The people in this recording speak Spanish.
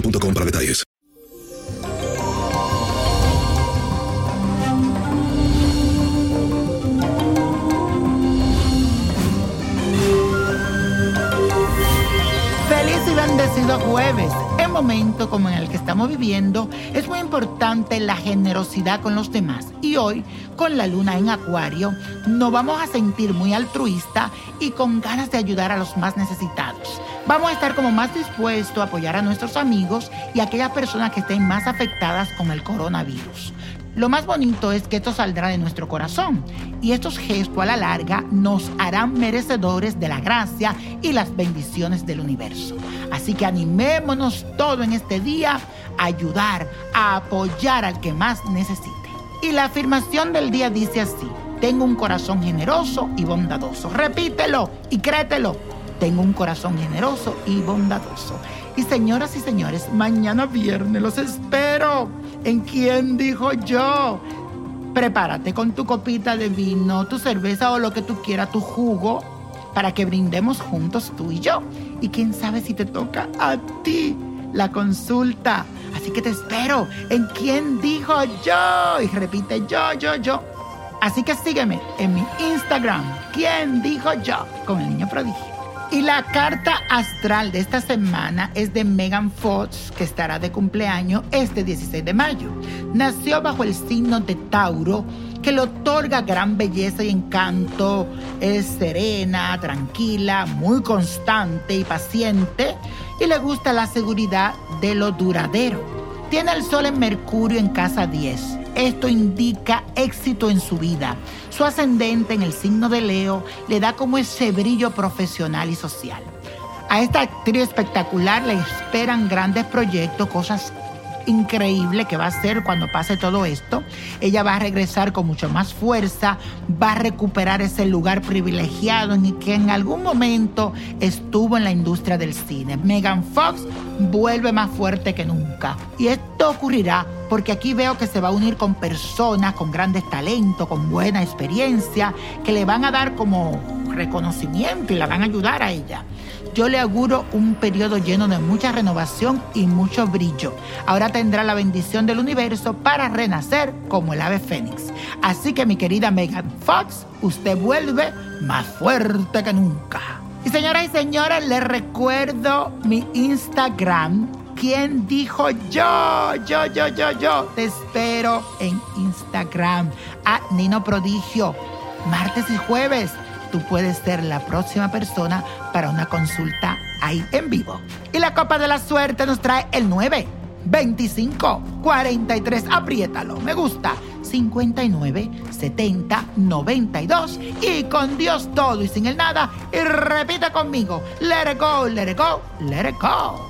boostmobile.com para detalles. Feliz y bendecido jueves. En momento como en el que estamos viviendo, es muy importante la generosidad con los demás. Y hoy, con la luna en Acuario, nos vamos a sentir muy altruista y con ganas de ayudar a los más necesitados. Vamos a estar como más dispuestos a apoyar a nuestros amigos y a aquellas personas que estén más afectadas con el coronavirus. Lo más bonito es que esto saldrá de nuestro corazón y estos gestos a la larga nos harán merecedores de la gracia y las bendiciones del universo. Así que animémonos todo en este día a ayudar, a apoyar al que más necesite. Y la afirmación del día dice así, tengo un corazón generoso y bondadoso. Repítelo y créetelo. Tengo un corazón generoso y bondadoso. Y señoras y señores, mañana viernes los espero. ¿En quién dijo yo? Prepárate con tu copita de vino, tu cerveza o lo que tú quieras, tu jugo, para que brindemos juntos tú y yo. Y quién sabe si te toca a ti la consulta. Así que te espero. ¿En quién dijo yo? Y repite yo, yo, yo. Así que sígueme en mi Instagram. ¿Quién dijo yo? Con el niño prodigio. Y la carta astral de esta semana es de Megan Fox, que estará de cumpleaños este 16 de mayo. Nació bajo el signo de Tauro, que le otorga gran belleza y encanto. Es serena, tranquila, muy constante y paciente, y le gusta la seguridad de lo duradero. Tiene el sol en Mercurio en casa 10. Esto indica éxito en su vida. Su ascendente en el signo de Leo le da como ese brillo profesional y social. A esta actriz espectacular le esperan grandes proyectos, cosas increíbles que va a hacer cuando pase todo esto. Ella va a regresar con mucho más fuerza, va a recuperar ese lugar privilegiado en el que en algún momento estuvo en la industria del cine. Megan Fox vuelve más fuerte que nunca. Y esto ocurrirá porque aquí veo que se va a unir con personas con grandes talentos, con buena experiencia, que le van a dar como reconocimiento y la van a ayudar a ella. Yo le auguro un periodo lleno de mucha renovación y mucho brillo. Ahora tendrá la bendición del universo para renacer como el ave fénix. Así que mi querida Megan Fox, usted vuelve más fuerte que nunca. Y señoras y señores, les recuerdo mi Instagram. ¿Quién dijo yo? Yo, yo, yo, yo. Te espero en Instagram. A Nino Prodigio. Martes y jueves tú puedes ser la próxima persona para una consulta ahí en vivo. Y la copa de la suerte nos trae el 9, 25, 43, apriétalo, me gusta, 59, 70, 92 y con Dios todo y sin el nada y repita conmigo, let it go, let it go, let it go.